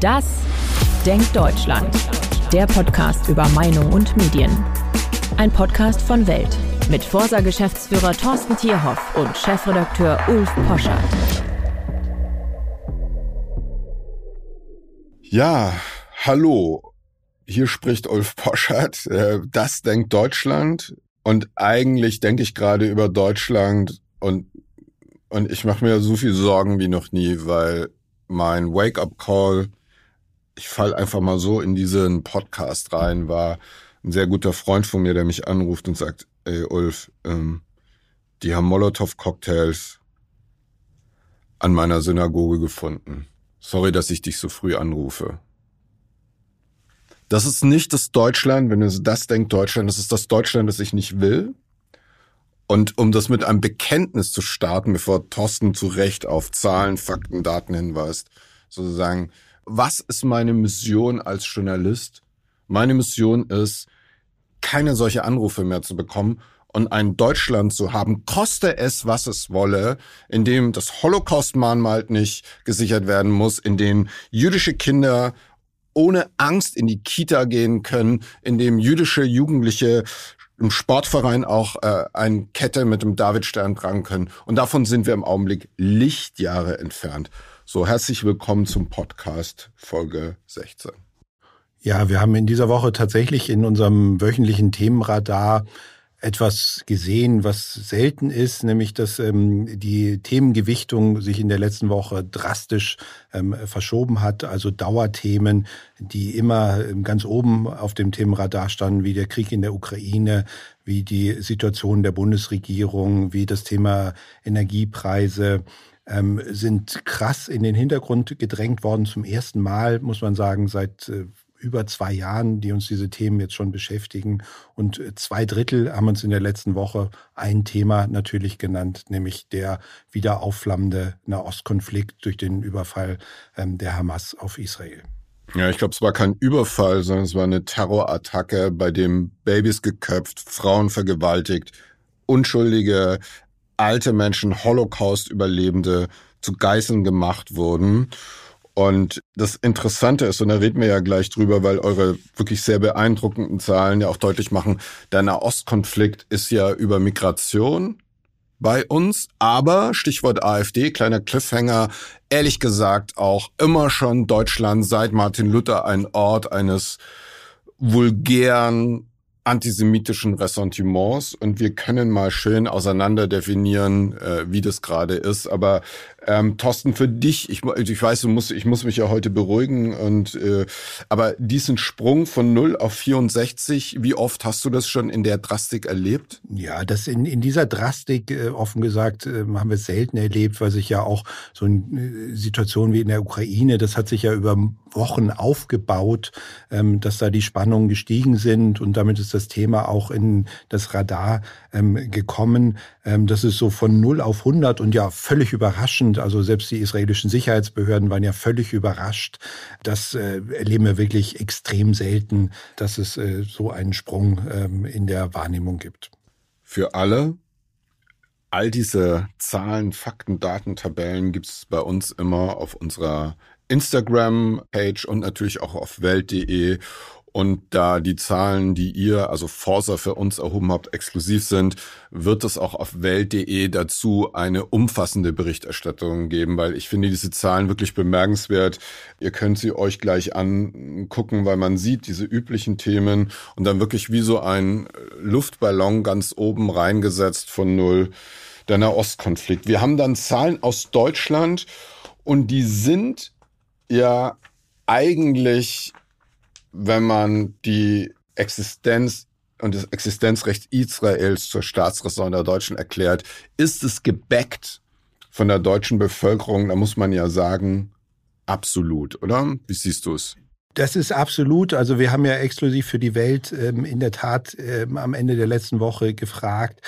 Das Denkt Deutschland. Der Podcast über Meinung und Medien. Ein Podcast von Welt mit Forsa-Geschäftsführer Thorsten Tierhoff und Chefredakteur Ulf Poschardt. Ja, hallo. Hier spricht Ulf Poschardt. Äh, das denkt Deutschland. Und eigentlich denke ich gerade über Deutschland und, und ich mache mir so viel Sorgen wie noch nie, weil mein Wake-up-Call, ich fall einfach mal so in diesen Podcast rein, war ein sehr guter Freund von mir, der mich anruft und sagt, ey Ulf, ähm, die haben Molotow-Cocktails an meiner Synagoge gefunden. Sorry, dass ich dich so früh anrufe. Das ist nicht das Deutschland, wenn du das denkst, Deutschland, das ist das Deutschland, das ich nicht will. Und um das mit einem Bekenntnis zu starten, bevor Thorsten zu Recht auf Zahlen, Fakten, Daten hinweist, sozusagen, was ist meine Mission als Journalist? Meine Mission ist, keine solche Anrufe mehr zu bekommen und ein Deutschland zu haben, koste es, was es wolle, in dem das Holocaust-Mahnmal nicht gesichert werden muss, in dem jüdische Kinder ohne Angst in die Kita gehen können, in dem jüdische Jugendliche im Sportverein auch äh, eine Kette mit dem Davidstern tragen können. Und davon sind wir im Augenblick Lichtjahre entfernt. So, herzlich willkommen zum Podcast Folge 16. Ja, wir haben in dieser Woche tatsächlich in unserem wöchentlichen Themenradar etwas gesehen, was selten ist, nämlich dass ähm, die Themengewichtung sich in der letzten Woche drastisch ähm, verschoben hat. Also Dauerthemen, die immer ähm, ganz oben auf dem Themenradar standen, wie der Krieg in der Ukraine, wie die Situation der Bundesregierung, wie das Thema Energiepreise, ähm, sind krass in den Hintergrund gedrängt worden. Zum ersten Mal, muss man sagen, seit äh, über zwei Jahren, die uns diese Themen jetzt schon beschäftigen. Und äh, zwei Drittel haben uns in der letzten Woche ein Thema natürlich genannt, nämlich der wieder aufflammende Nahostkonflikt durch den Überfall ähm, der Hamas auf Israel. Ja, ich glaube, es war kein Überfall, sondern es war eine Terrorattacke, bei dem Babys geköpft, Frauen vergewaltigt, unschuldige alte Menschen, Holocaust-Überlebende zu Geißeln gemacht wurden. Und das Interessante ist, und da reden wir ja gleich drüber, weil eure wirklich sehr beeindruckenden Zahlen ja auch deutlich machen, der Nahostkonflikt ist ja über Migration bei uns, aber Stichwort AfD, kleiner Cliffhanger, ehrlich gesagt auch immer schon Deutschland seit Martin Luther ein Ort eines vulgären antisemitischen Ressentiments und wir können mal schön auseinander definieren, äh, wie das gerade ist. Aber ähm, Thorsten, für dich, ich, ich weiß, du musst, ich muss mich ja heute beruhigen und äh, aber diesen Sprung von 0 auf 64, wie oft hast du das schon in der Drastik erlebt? Ja, das in, in dieser Drastik, äh, offen gesagt, äh, haben wir selten erlebt, weil sich ja auch so eine äh, Situation wie in der Ukraine, das hat sich ja über Wochen aufgebaut, ähm, dass da die Spannungen gestiegen sind und damit ist das Thema auch in das Radar ähm, gekommen. Ähm, das ist so von 0 auf 100 und ja völlig überraschend. Also selbst die israelischen Sicherheitsbehörden waren ja völlig überrascht. Das äh, erleben wir wirklich extrem selten, dass es äh, so einen Sprung ähm, in der Wahrnehmung gibt. Für alle, all diese Zahlen, Fakten, Daten, Tabellen gibt es bei uns immer auf unserer Instagram-Page und natürlich auch auf welt.de. Und da die Zahlen, die ihr, also Forsa für uns erhoben habt, exklusiv sind, wird es auch auf welt.de dazu eine umfassende Berichterstattung geben, weil ich finde diese Zahlen wirklich bemerkenswert. Ihr könnt sie euch gleich angucken, weil man sieht diese üblichen Themen und dann wirklich wie so ein Luftballon ganz oben reingesetzt von null der Nahostkonflikt. Wir haben dann Zahlen aus Deutschland und die sind ja eigentlich, wenn man die Existenz und das Existenzrecht Israels zur Staatsräson der Deutschen erklärt, ist es gebackt von der deutschen Bevölkerung, da muss man ja sagen, absolut, oder? Wie siehst du es? Das ist absolut. Also wir haben ja exklusiv für die Welt ähm, in der Tat ähm, am Ende der letzten Woche gefragt,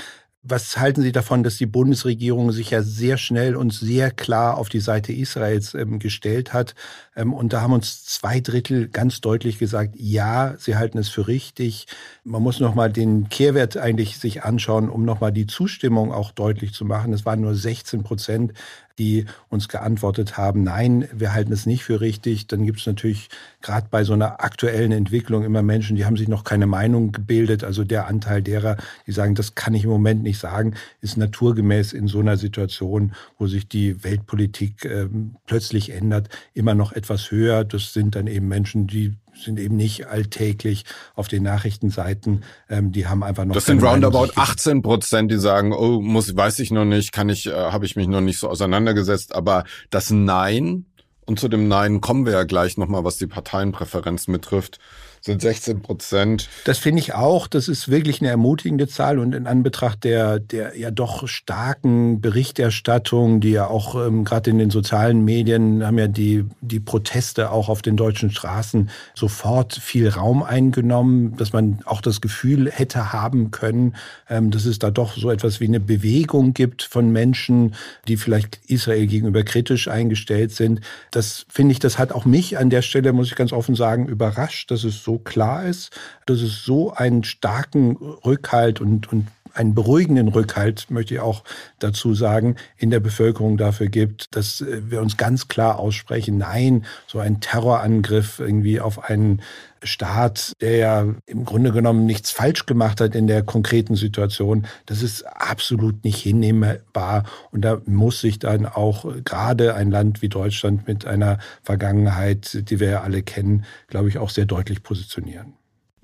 was halten Sie davon, dass die Bundesregierung sich ja sehr schnell und sehr klar auf die Seite Israels ähm, gestellt hat? Ähm, und da haben uns zwei Drittel ganz deutlich gesagt, ja, sie halten es für richtig. Man muss nochmal den Kehrwert eigentlich sich anschauen, um nochmal die Zustimmung auch deutlich zu machen. Es waren nur 16 Prozent, die uns geantwortet haben, nein, wir halten es nicht für richtig. Dann gibt es natürlich gerade bei so einer aktuellen Entwicklung immer Menschen, die haben sich noch keine Meinung gebildet. Also der Anteil derer, die sagen, das kann ich im Moment nicht sagen, ist naturgemäß in so einer Situation, wo sich die Weltpolitik äh, plötzlich ändert, immer noch etwas höher. Das sind dann eben Menschen, die sind eben nicht alltäglich auf den Nachrichtenseiten. Ähm, die haben einfach noch. Das sind roundabout 18 Prozent, die sagen, oh, muss, weiß ich noch nicht, kann ich, äh, habe ich mich noch nicht so auseinandergesetzt. Aber das Nein und zu dem Nein kommen wir ja gleich nochmal, was die Parteienpräferenz betrifft sind 16 Prozent. Das finde ich auch. Das ist wirklich eine ermutigende Zahl und in Anbetracht der, der ja doch starken Berichterstattung, die ja auch ähm, gerade in den sozialen Medien haben ja die, die Proteste auch auf den deutschen Straßen sofort viel Raum eingenommen, dass man auch das Gefühl hätte haben können, ähm, dass es da doch so etwas wie eine Bewegung gibt von Menschen, die vielleicht Israel gegenüber kritisch eingestellt sind. Das finde ich, das hat auch mich an der Stelle, muss ich ganz offen sagen, überrascht, dass es so so klar ist, dass es so einen starken Rückhalt und, und einen beruhigenden Rückhalt, möchte ich auch dazu sagen, in der Bevölkerung dafür gibt, dass äh, wir uns ganz klar aussprechen, nein, so ein Terrorangriff irgendwie auf einen Staat, der ja im Grunde genommen nichts falsch gemacht hat in der konkreten Situation, das ist absolut nicht hinnehmbar. Und da muss sich dann auch gerade ein Land wie Deutschland mit einer Vergangenheit, die wir ja alle kennen, glaube ich, auch sehr deutlich positionieren.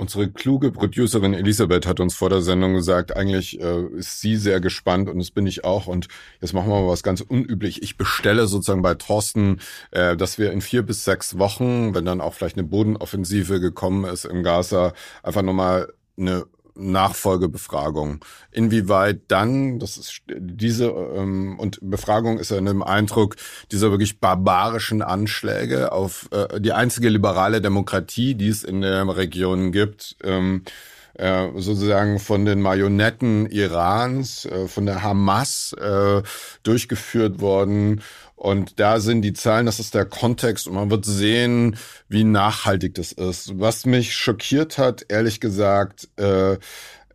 Unsere kluge Producerin Elisabeth hat uns vor der Sendung gesagt, eigentlich äh, ist sie sehr gespannt und das bin ich auch. Und jetzt machen wir mal was ganz unüblich. Ich bestelle sozusagen bei Thorsten, äh, dass wir in vier bis sechs Wochen, wenn dann auch vielleicht eine Bodenoffensive gekommen ist im Gaza, einfach nochmal eine Nachfolgebefragung. Inwieweit dann, das ist diese ähm, und Befragung ist ja in einem Eindruck dieser wirklich barbarischen Anschläge auf äh, die einzige liberale Demokratie, die es in der Region gibt. Ähm, äh, sozusagen von den Marionetten Irans, äh, von der Hamas äh, durchgeführt worden und da sind die Zahlen, das ist der Kontext und man wird sehen, wie nachhaltig das ist. Was mich schockiert hat, ehrlich gesagt, äh,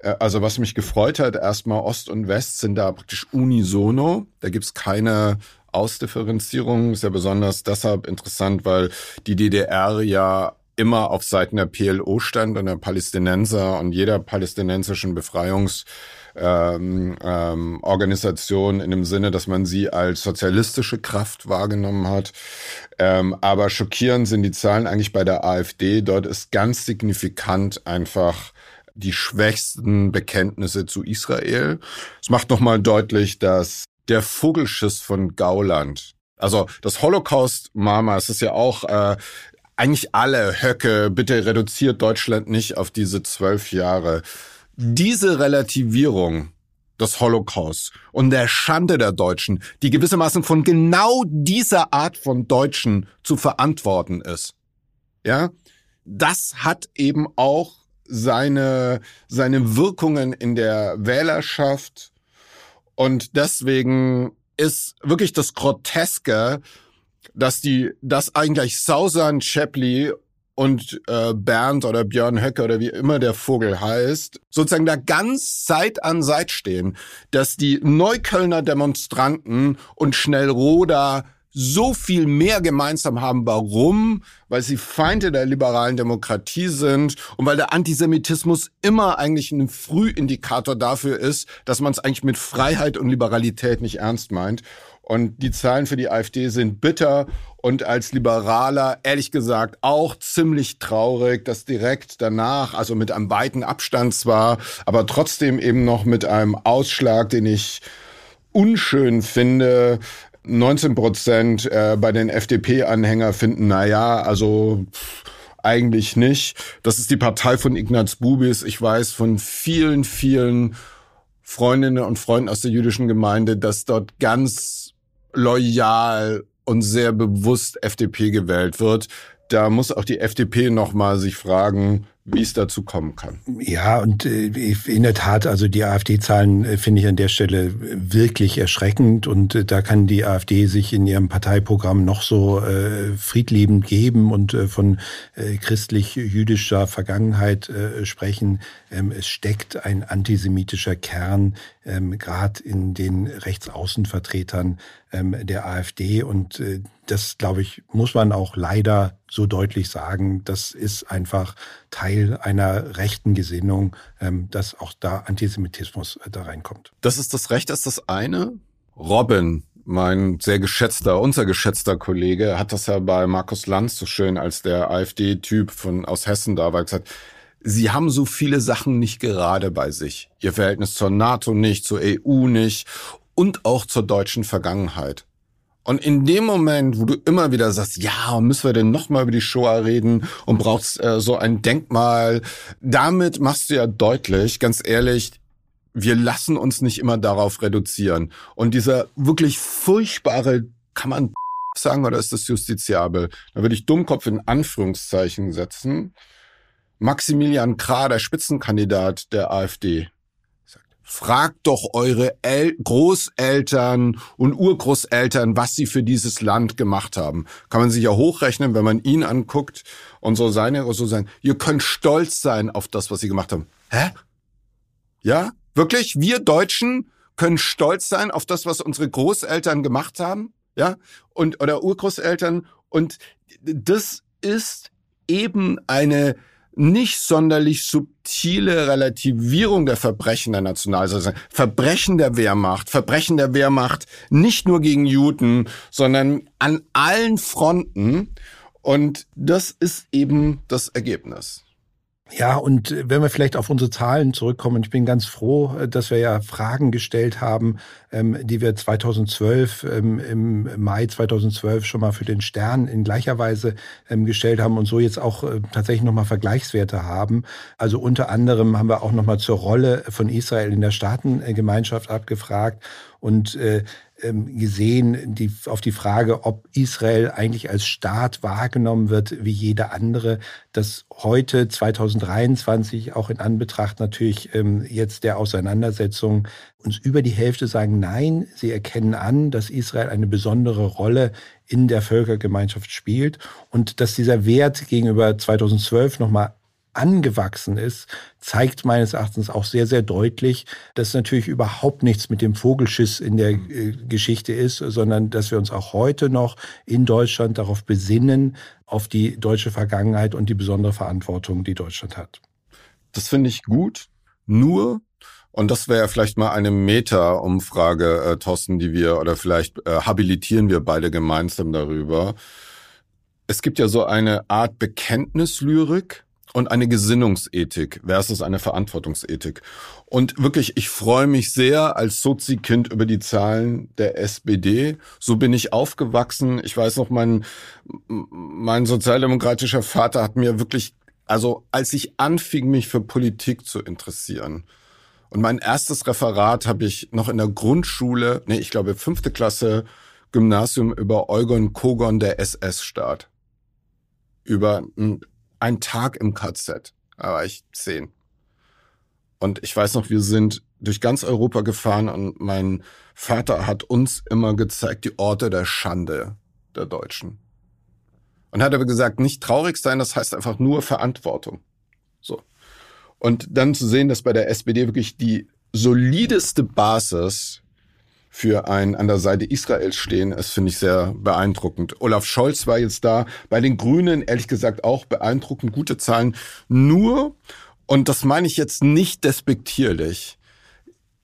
äh, also was mich gefreut hat, erstmal Ost und West sind da praktisch unisono. Da gibt's keine Ausdifferenzierung. Ist ja besonders deshalb interessant, weil die DDR ja immer auf Seiten der PLO stand und der Palästinenser und jeder palästinensischen Befreiungs ähm, ähm, Organisation in dem Sinne, dass man sie als sozialistische Kraft wahrgenommen hat. Ähm, aber schockierend sind die Zahlen eigentlich bei der AfD. Dort ist ganz signifikant einfach die schwächsten Bekenntnisse zu Israel. Es macht nochmal deutlich, dass der Vogelschiss von Gauland, also das Holocaust-Mama, es ist ja auch äh, eigentlich alle Höcke, bitte reduziert Deutschland nicht auf diese zwölf Jahre diese Relativierung des Holocaust und der Schande der Deutschen, die gewissermaßen von genau dieser Art von Deutschen zu verantworten ist. Ja, das hat eben auch seine, seine Wirkungen in der Wählerschaft und deswegen ist wirklich das Groteske, dass die, dass eigentlich Sausan Chapley und äh, Bernd oder Björn Höcke oder wie immer der Vogel heißt, sozusagen da ganz Seit an Seit stehen, dass die Neuköllner Demonstranten und Schnellroda so viel mehr gemeinsam haben. Warum? Weil sie Feinde der liberalen Demokratie sind und weil der Antisemitismus immer eigentlich ein Frühindikator dafür ist, dass man es eigentlich mit Freiheit und Liberalität nicht ernst meint. Und die Zahlen für die AfD sind bitter und als Liberaler ehrlich gesagt auch ziemlich traurig, dass direkt danach, also mit einem weiten Abstand zwar, aber trotzdem eben noch mit einem Ausschlag, den ich unschön finde, 19 Prozent äh, bei den FDP-Anhänger finden, na ja, also eigentlich nicht. Das ist die Partei von Ignaz Bubis. Ich weiß von vielen, vielen Freundinnen und Freunden aus der jüdischen Gemeinde, dass dort ganz loyal und sehr bewusst FDP gewählt wird. Da muss auch die FDP noch mal sich fragen, wie es dazu kommen kann. Ja, und äh, in der Tat, also die AfD-Zahlen äh, finde ich an der Stelle wirklich erschreckend und äh, da kann die AfD sich in ihrem Parteiprogramm noch so äh, friedliebend geben und äh, von äh, christlich-jüdischer Vergangenheit äh, sprechen. Ähm, es steckt ein antisemitischer Kern ähm, gerade in den Rechtsaußenvertretern ähm, der AfD. Und äh, das, glaube ich, muss man auch leider so deutlich sagen. Das ist einfach Teil einer rechten Gesinnung, ähm, dass auch da Antisemitismus äh, da reinkommt. Das ist das Recht, ist das eine. Robin, mein sehr geschätzter, unser geschätzter Kollege, hat das ja bei Markus Lanz so schön als der AfD-Typ von aus Hessen da war gesagt, Sie haben so viele Sachen nicht gerade bei sich. Ihr Verhältnis zur NATO nicht, zur EU nicht und auch zur deutschen Vergangenheit. Und in dem Moment, wo du immer wieder sagst, ja, müssen wir denn nochmal über die Shoah reden und brauchst äh, so ein Denkmal, damit machst du ja deutlich, ganz ehrlich, wir lassen uns nicht immer darauf reduzieren. Und dieser wirklich furchtbare, kann man sagen, oder ist das justiziabel? Da würde ich Dummkopf in Anführungszeichen setzen. Maximilian Krah, der Spitzenkandidat der AfD, sagt, fragt doch eure El Großeltern und Urgroßeltern, was sie für dieses Land gemacht haben. Kann man sich ja hochrechnen, wenn man ihn anguckt und so seine, so sein. Ihr könnt stolz sein auf das, was sie gemacht haben. Hä? Ja? Wirklich? Wir Deutschen können stolz sein auf das, was unsere Großeltern gemacht haben? Ja? Und, oder Urgroßeltern. Und das ist eben eine, nicht sonderlich subtile Relativierung der Verbrechen der Nationalsozialismus, Verbrechen der Wehrmacht, Verbrechen der Wehrmacht nicht nur gegen Juden, sondern an allen Fronten. Und das ist eben das Ergebnis. Ja, und äh, wenn wir vielleicht auf unsere Zahlen zurückkommen, ich bin ganz froh, äh, dass wir ja Fragen gestellt haben, ähm, die wir 2012, ähm, im Mai 2012 schon mal für den Stern in gleicher Weise ähm, gestellt haben und so jetzt auch äh, tatsächlich nochmal Vergleichswerte haben. Also unter anderem haben wir auch nochmal zur Rolle von Israel in der Staatengemeinschaft abgefragt und äh, gesehen, die, auf die Frage, ob Israel eigentlich als Staat wahrgenommen wird wie jeder andere, dass heute 2023 auch in Anbetracht natürlich ähm, jetzt der Auseinandersetzung uns über die Hälfte sagen, nein, sie erkennen an, dass Israel eine besondere Rolle in der Völkergemeinschaft spielt und dass dieser Wert gegenüber 2012 nochmal angewachsen ist, zeigt meines Erachtens auch sehr, sehr deutlich, dass natürlich überhaupt nichts mit dem Vogelschiss in der äh, Geschichte ist, sondern dass wir uns auch heute noch in Deutschland darauf besinnen, auf die deutsche Vergangenheit und die besondere Verantwortung, die Deutschland hat. Das finde ich gut. Nur, und das wäre vielleicht mal eine Meta-Umfrage, äh, Thorsten, die wir, oder vielleicht äh, habilitieren wir beide gemeinsam darüber. Es gibt ja so eine Art Bekenntnislyrik, und eine Gesinnungsethik versus eine Verantwortungsethik. Und wirklich, ich freue mich sehr als Sozi-Kind über die Zahlen der SPD. So bin ich aufgewachsen. Ich weiß noch, mein, mein sozialdemokratischer Vater hat mir wirklich, also als ich anfing, mich für Politik zu interessieren, und mein erstes Referat habe ich noch in der Grundschule, nee, ich glaube fünfte Klasse Gymnasium über Eugen Kogon der SS-Staat. Über ein Tag im KZ. Da war ich zehn. Und ich weiß noch, wir sind durch ganz Europa gefahren und mein Vater hat uns immer gezeigt, die Orte der Schande der Deutschen. Und hat aber gesagt, nicht traurig sein, das heißt einfach nur Verantwortung. So. Und dann zu sehen, dass bei der SPD wirklich die solideste Basis für ein an der Seite Israels stehen, ist, finde ich, sehr beeindruckend. Olaf Scholz war jetzt da. Bei den Grünen, ehrlich gesagt, auch beeindruckend gute Zahlen. Nur, und das meine ich jetzt nicht despektierlich,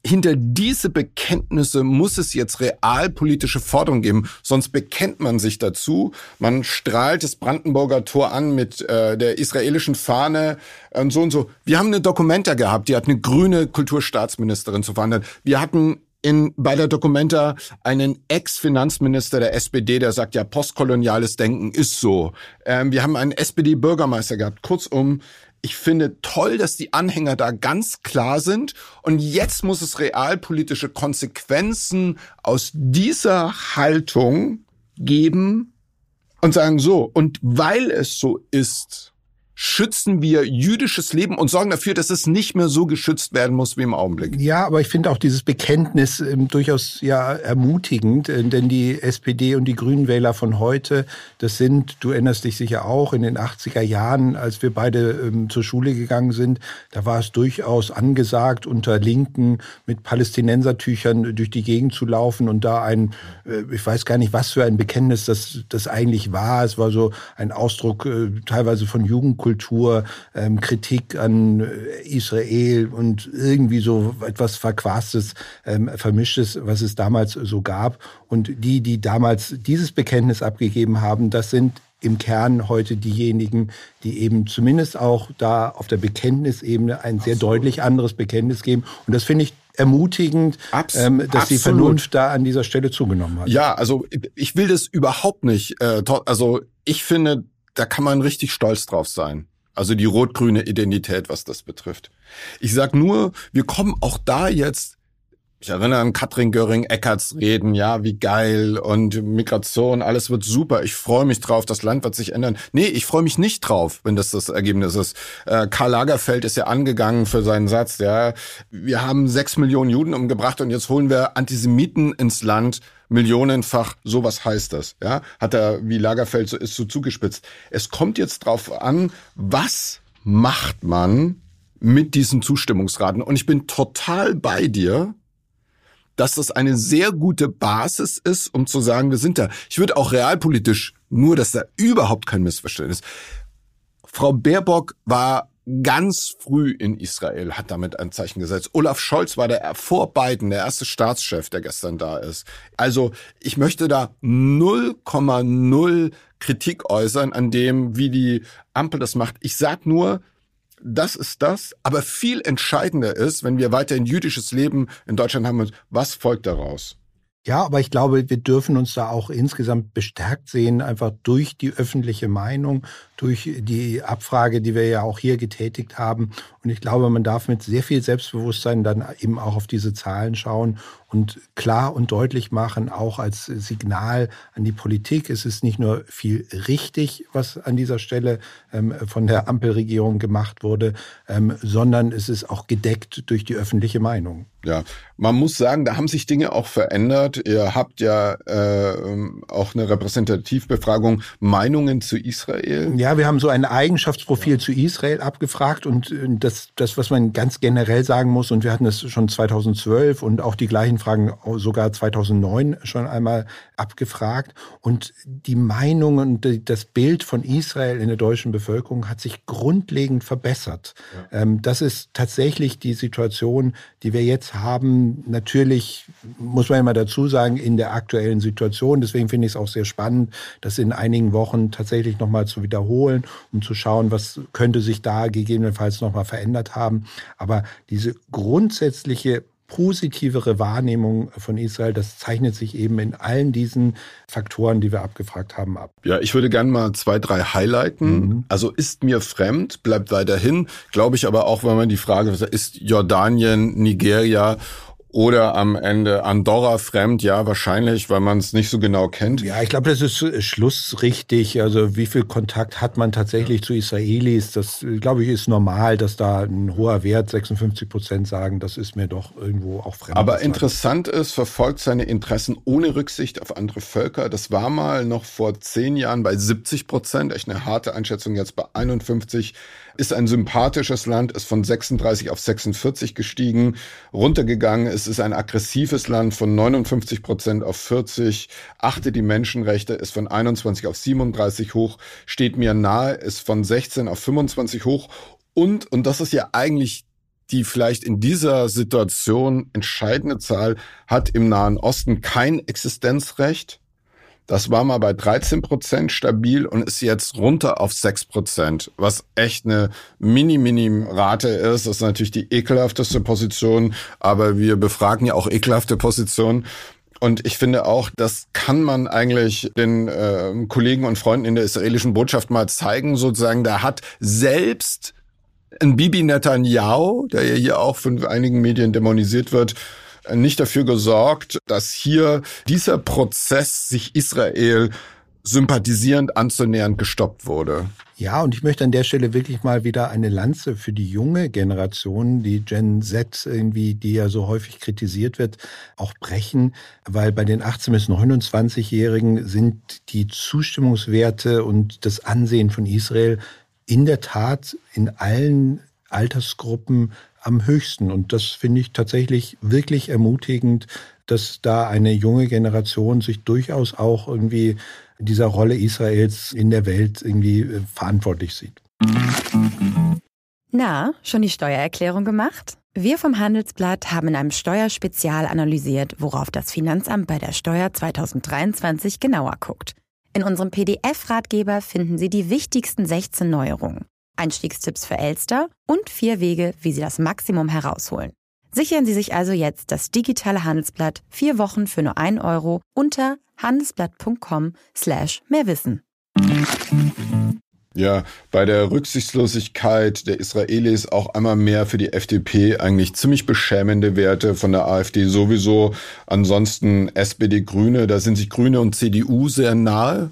hinter diese Bekenntnisse muss es jetzt realpolitische Forderungen geben, sonst bekennt man sich dazu. Man strahlt das Brandenburger Tor an mit äh, der israelischen Fahne und so und so. Wir haben eine Dokumenta gehabt, die hat eine grüne Kulturstaatsministerin zu verhandeln. Wir hatten in, bei der Documenta einen Ex-Finanzminister der SPD, der sagt, ja, postkoloniales Denken ist so. Ähm, wir haben einen SPD-Bürgermeister gehabt. Kurzum, ich finde toll, dass die Anhänger da ganz klar sind. Und jetzt muss es realpolitische Konsequenzen aus dieser Haltung geben und sagen so. Und weil es so ist, schützen wir jüdisches Leben und sorgen dafür, dass es nicht mehr so geschützt werden muss wie im Augenblick. Ja, aber ich finde auch dieses Bekenntnis äh, durchaus ja ermutigend, äh, denn die SPD und die Grünenwähler von heute, das sind, du erinnerst dich sicher auch, in den 80er Jahren, als wir beide ähm, zur Schule gegangen sind, da war es durchaus angesagt, unter Linken mit Palästinensertüchern durch die Gegend zu laufen und da ein, äh, ich weiß gar nicht, was für ein Bekenntnis das, das eigentlich war. Es war so ein Ausdruck äh, teilweise von Jugendkultur Kultur, ähm, Kritik an äh, Israel und irgendwie so etwas Verquastes, ähm, Vermischtes, was es damals so gab. Und die, die damals dieses Bekenntnis abgegeben haben, das sind im Kern heute diejenigen, die eben zumindest auch da auf der Bekenntnisebene ein sehr deutlich anderes Bekenntnis geben. Und das finde ich ermutigend, Abs ähm, dass absolut. die Vernunft da an dieser Stelle zugenommen hat. Ja, also ich will das überhaupt nicht. Äh, also ich finde, da kann man richtig stolz drauf sein. Also die rot-grüne Identität, was das betrifft. Ich sag nur, wir kommen auch da jetzt ich erinnere an Katrin Göring-Eckarts Reden, ja, wie geil und Migration, alles wird super. Ich freue mich drauf, das Land wird sich ändern. Nee, ich freue mich nicht drauf, wenn das das Ergebnis ist. Äh, Karl Lagerfeld ist ja angegangen für seinen Satz, ja, wir haben sechs Millionen Juden umgebracht und jetzt holen wir Antisemiten ins Land millionenfach, sowas heißt das, ja, hat er, wie Lagerfeld so ist, so zugespitzt. Es kommt jetzt drauf an, was macht man mit diesen Zustimmungsraten? Und ich bin total bei dir, dass das eine sehr gute Basis ist, um zu sagen, wir sind da. Ich würde auch realpolitisch, nur dass da überhaupt kein Missverständnis. Frau Baerbock war ganz früh in Israel, hat damit ein Zeichen gesetzt. Olaf Scholz war der vor Biden der erste Staatschef, der gestern da ist. Also ich möchte da 0,0 Kritik äußern an dem, wie die Ampel das macht. Ich sag nur, das ist das. Aber viel entscheidender ist, wenn wir weiterhin jüdisches Leben in Deutschland haben, was folgt daraus? Ja, aber ich glaube, wir dürfen uns da auch insgesamt bestärkt sehen, einfach durch die öffentliche Meinung, durch die Abfrage, die wir ja auch hier getätigt haben. Und ich glaube, man darf mit sehr viel Selbstbewusstsein dann eben auch auf diese Zahlen schauen und klar und deutlich machen, auch als Signal an die Politik. Es ist nicht nur viel richtig, was an dieser Stelle ähm, von der Ampelregierung gemacht wurde, ähm, sondern es ist auch gedeckt durch die öffentliche Meinung. Ja, man muss sagen, da haben sich Dinge auch verändert. Ihr habt ja äh, auch eine Repräsentativbefragung Meinungen zu Israel. Ja, wir haben so ein Eigenschaftsprofil ja. zu Israel abgefragt und äh, das, das, was man ganz generell sagen muss, und wir hatten es schon 2012 und auch die gleichen Fragen sogar 2009 schon einmal abgefragt. Und die Meinung und das Bild von Israel in der deutschen Bevölkerung hat sich grundlegend verbessert. Ja. Ähm, das ist tatsächlich die Situation, die wir jetzt haben. Natürlich muss man immer dazu sagen, in der aktuellen Situation. Deswegen finde ich es auch sehr spannend, das in einigen Wochen tatsächlich nochmal zu wiederholen, um zu schauen, was könnte sich da gegebenenfalls nochmal verändert haben. Aber diese grundsätzliche positivere Wahrnehmung von Israel, das zeichnet sich eben in allen diesen Faktoren, die wir abgefragt haben, ab. Ja, ich würde gerne mal zwei, drei highlighten. Mhm. Also ist mir fremd, bleibt weiterhin, glaube ich aber auch, wenn man die Frage, ist Jordanien, Nigeria oder am Ende Andorra fremd, ja, wahrscheinlich, weil man es nicht so genau kennt. Ja, ich glaube, das ist äh, schlussrichtig. Also wie viel Kontakt hat man tatsächlich zu Israelis? Das, glaube ich, ist normal, dass da ein hoher Wert, 56 Prozent sagen, das ist mir doch irgendwo auch fremd. Aber interessant ist, verfolgt seine Interessen ohne Rücksicht auf andere Völker. Das war mal noch vor zehn Jahren bei 70 Prozent, echt eine harte Einschätzung, jetzt bei 51 ist ein sympathisches Land, ist von 36 auf 46 gestiegen, runtergegangen. Es ist ein aggressives Land von 59 Prozent auf 40, achte die Menschenrechte, ist von 21 auf 37 hoch, steht mir nahe, ist von 16 auf 25 hoch. Und, und das ist ja eigentlich die vielleicht in dieser Situation entscheidende Zahl, hat im Nahen Osten kein Existenzrecht das war mal bei 13 Prozent stabil und ist jetzt runter auf 6 Prozent, was echt eine Mini-Mini-Rate ist. Das ist natürlich die ekelhafteste Position, aber wir befragen ja auch ekelhafte Positionen. Und ich finde auch, das kann man eigentlich den äh, Kollegen und Freunden in der israelischen Botschaft mal zeigen, sozusagen, da hat selbst ein Bibi Netanyahu, der ja hier auch von einigen Medien dämonisiert wird, nicht dafür gesorgt, dass hier dieser Prozess sich Israel sympathisierend anzunähernd gestoppt wurde. Ja, und ich möchte an der Stelle wirklich mal wieder eine Lanze für die junge Generation, die Gen Z irgendwie, die ja so häufig kritisiert wird, auch brechen, weil bei den 18 bis 29-Jährigen sind die Zustimmungswerte und das Ansehen von Israel in der Tat in allen Altersgruppen am höchsten. Und das finde ich tatsächlich wirklich ermutigend, dass da eine junge Generation sich durchaus auch irgendwie dieser Rolle Israels in der Welt irgendwie äh, verantwortlich sieht. Na, schon die Steuererklärung gemacht? Wir vom Handelsblatt haben in einem Steuerspezial analysiert, worauf das Finanzamt bei der Steuer 2023 genauer guckt. In unserem PDF-Ratgeber finden Sie die wichtigsten 16 Neuerungen, Einstiegstipps für Elster und vier Wege, wie Sie das Maximum herausholen. Sichern Sie sich also jetzt das digitale Handelsblatt vier Wochen für nur ein Euro unter handelsblatt.com slash mehrwissen. Ja, bei der Rücksichtslosigkeit der Israelis auch einmal mehr für die FDP eigentlich ziemlich beschämende Werte von der AfD sowieso. Ansonsten SPD Grüne, da sind sich Grüne und CDU sehr nahe.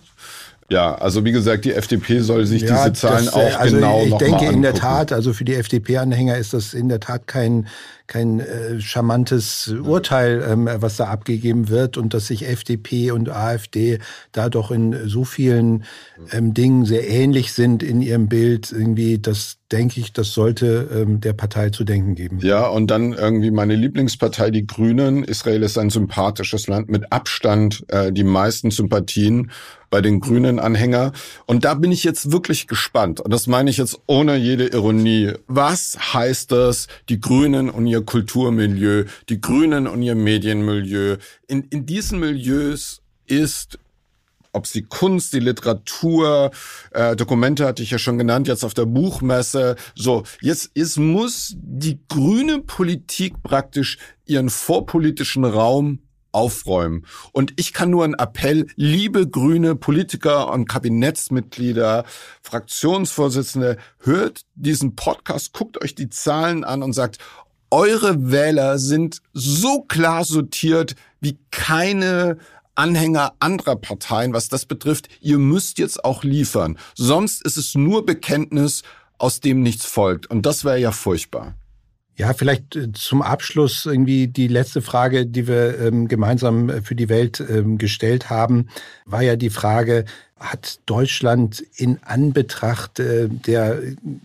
Ja, also wie gesagt, die FDP soll sich ja, diese Zahlen das, auch also genau ich denke in der Tat, also für die FDP-Anhänger ist das in der Tat kein kein äh, charmantes Urteil, ähm, was da abgegeben wird und dass sich FDP und AfD da doch in so vielen ähm, Dingen sehr ähnlich sind in ihrem Bild, irgendwie, das denke ich, das sollte ähm, der Partei zu denken geben. Ja, und dann irgendwie meine Lieblingspartei, die Grünen. Israel ist ein sympathisches Land mit Abstand, äh, die meisten Sympathien bei den grünen Anhänger. Und da bin ich jetzt wirklich gespannt. Und das meine ich jetzt ohne jede Ironie. Was heißt das, die Grünen und ihr Kulturmilieu, die Grünen und ihr Medienmilieu? In, in diesen Milieus ist ob sie Kunst, die Literatur, äh, Dokumente hatte ich ja schon genannt, jetzt auf der Buchmesse. So, jetzt, jetzt muss die grüne Politik praktisch ihren vorpolitischen Raum aufräumen. Und ich kann nur einen Appell, liebe grüne Politiker und Kabinettsmitglieder, Fraktionsvorsitzende, hört diesen Podcast, guckt euch die Zahlen an und sagt, eure Wähler sind so klar sortiert wie keine Anhänger anderer Parteien, was das betrifft. Ihr müsst jetzt auch liefern. Sonst ist es nur Bekenntnis, aus dem nichts folgt. Und das wäre ja furchtbar. Ja, vielleicht äh, zum Abschluss irgendwie die letzte Frage, die wir ähm, gemeinsam äh, für die Welt ähm, gestellt haben, war ja die Frage, hat Deutschland in Anbetracht äh, der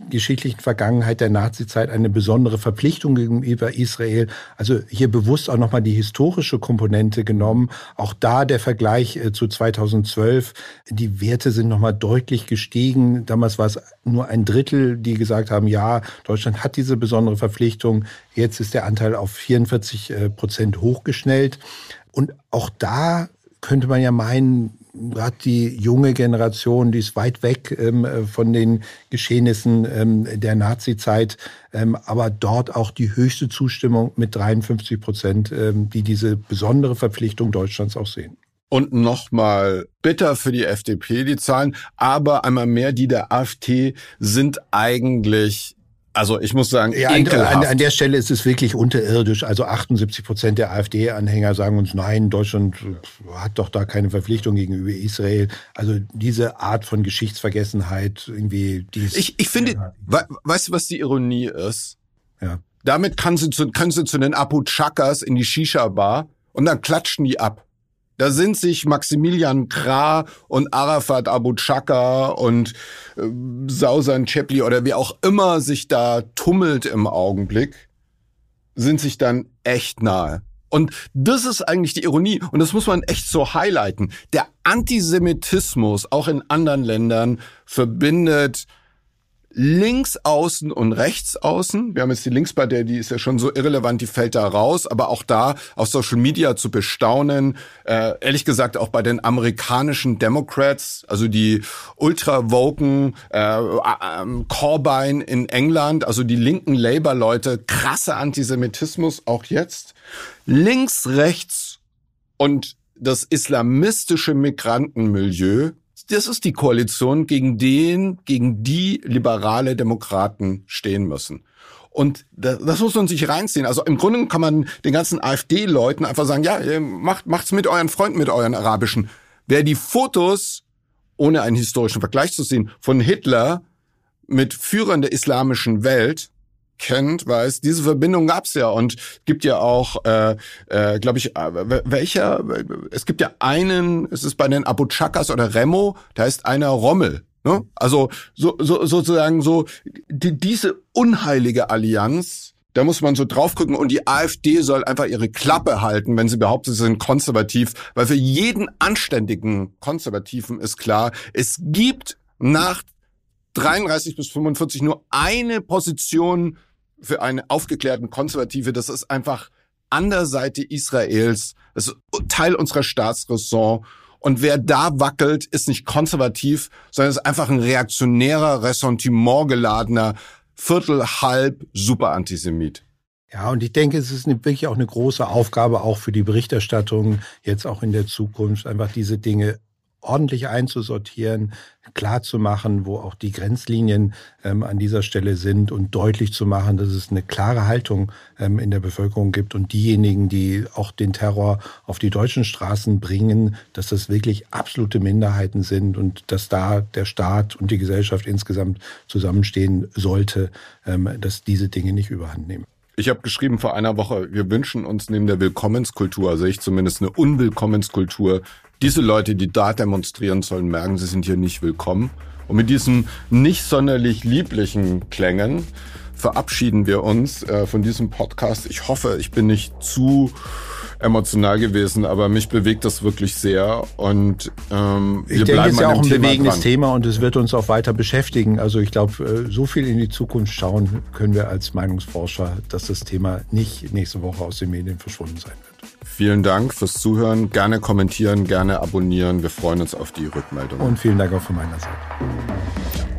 geschichtlichen Vergangenheit der Nazizeit eine besondere Verpflichtung gegenüber Israel. Also hier bewusst auch nochmal die historische Komponente genommen. Auch da der Vergleich äh, zu 2012. Die Werte sind nochmal deutlich gestiegen. Damals war es nur ein Drittel, die gesagt haben, ja, Deutschland hat diese besondere Verpflichtung. Jetzt ist der Anteil auf 44 äh, Prozent hochgeschnellt. Und auch da könnte man ja meinen, gerade die junge Generation, die ist weit weg ähm, von den Geschehnissen ähm, der Nazizeit, ähm, aber dort auch die höchste Zustimmung mit 53 Prozent, ähm, die diese besondere Verpflichtung Deutschlands auch sehen. Und nochmal bitter für die FDP, die Zahlen, aber einmal mehr die der AfD sind eigentlich also ich muss sagen, ja, an, an, an, der Stelle ist es wirklich unterirdisch. Also 78 Prozent der AfD-Anhänger sagen uns, nein, Deutschland hat doch da keine Verpflichtung gegenüber Israel. Also diese Art von Geschichtsvergessenheit irgendwie. Die ist ich, ich finde, we, weißt du, was die Ironie ist? Ja. Damit kann sie zu, können sie zu den Abu Chakas in die Shisha-Bar und dann klatschen die ab. Da sind sich Maximilian Krah und Arafat Abu Chaka und äh, Sausan Chepli oder wie auch immer sich da tummelt im Augenblick, sind sich dann echt nahe. Und das ist eigentlich die Ironie und das muss man echt so highlighten. Der Antisemitismus auch in anderen Ländern verbindet links außen und rechts außen. Wir haben jetzt die Linkspartei, die ist ja schon so irrelevant, die fällt da raus, aber auch da auf Social Media zu bestaunen, äh, ehrlich gesagt auch bei den amerikanischen Democrats, also die ultra-woken äh, äh, Corbyn in England, also die linken Labour-Leute, krasser Antisemitismus auch jetzt. Links, rechts und das islamistische Migrantenmilieu das ist die Koalition, gegen den, gegen die liberale Demokraten stehen müssen. Und das, das muss man sich reinziehen. Also im Grunde kann man den ganzen AfD-Leuten einfach sagen, ja, macht, macht's mit euren Freunden, mit euren Arabischen. Wer die Fotos ohne einen historischen Vergleich zu sehen, von Hitler mit Führern der islamischen Welt kennt, weiß, diese Verbindung gab's ja und gibt ja auch, äh, äh, glaube ich, äh, welcher, es gibt ja einen, es ist bei den Abu Chakas oder Remo, da ist einer Rommel. Ne? Also so, so, sozusagen so die, diese unheilige Allianz, da muss man so drauf gucken und die AfD soll einfach ihre Klappe halten, wenn sie behauptet, sie sind konservativ, weil für jeden anständigen Konservativen ist klar, es gibt nach 33 bis 45 nur eine Position für eine aufgeklärten Konservative. Das ist einfach an der Seite Israels. Das ist Teil unserer Staatsräson. Und wer da wackelt, ist nicht konservativ, sondern ist einfach ein reaktionärer, Ressentiment geladener, Viertel, halb, super Antisemit. Ja, und ich denke, es ist wirklich auch eine große Aufgabe auch für die Berichterstattung jetzt auch in der Zukunft, einfach diese Dinge ordentlich einzusortieren, klar zu machen, wo auch die Grenzlinien ähm, an dieser Stelle sind und deutlich zu machen, dass es eine klare Haltung ähm, in der Bevölkerung gibt und diejenigen, die auch den Terror auf die deutschen Straßen bringen, dass das wirklich absolute Minderheiten sind und dass da der Staat und die Gesellschaft insgesamt zusammenstehen sollte, ähm, dass diese Dinge nicht überhand nehmen. Ich habe geschrieben vor einer Woche, wir wünschen uns neben der Willkommenskultur, also ich zumindest eine Unwillkommenskultur, diese Leute, die da demonstrieren sollen, merken, sie sind hier nicht willkommen. Und mit diesen nicht sonderlich lieblichen Klängen verabschieden wir uns äh, von diesem Podcast. Ich hoffe, ich bin nicht zu emotional gewesen, aber mich bewegt das wirklich sehr und ähm, ich wir denke, es ist ja auch ein Thema bewegendes dran. Thema und es wird uns auch weiter beschäftigen. Also ich glaube, äh, so viel in die Zukunft schauen können wir als Meinungsforscher, dass das Thema nicht nächste Woche aus den Medien verschwunden sein wird. Vielen Dank fürs Zuhören. Gerne kommentieren, gerne abonnieren. Wir freuen uns auf die Rückmeldung. Und vielen Dank auch von meiner Seite.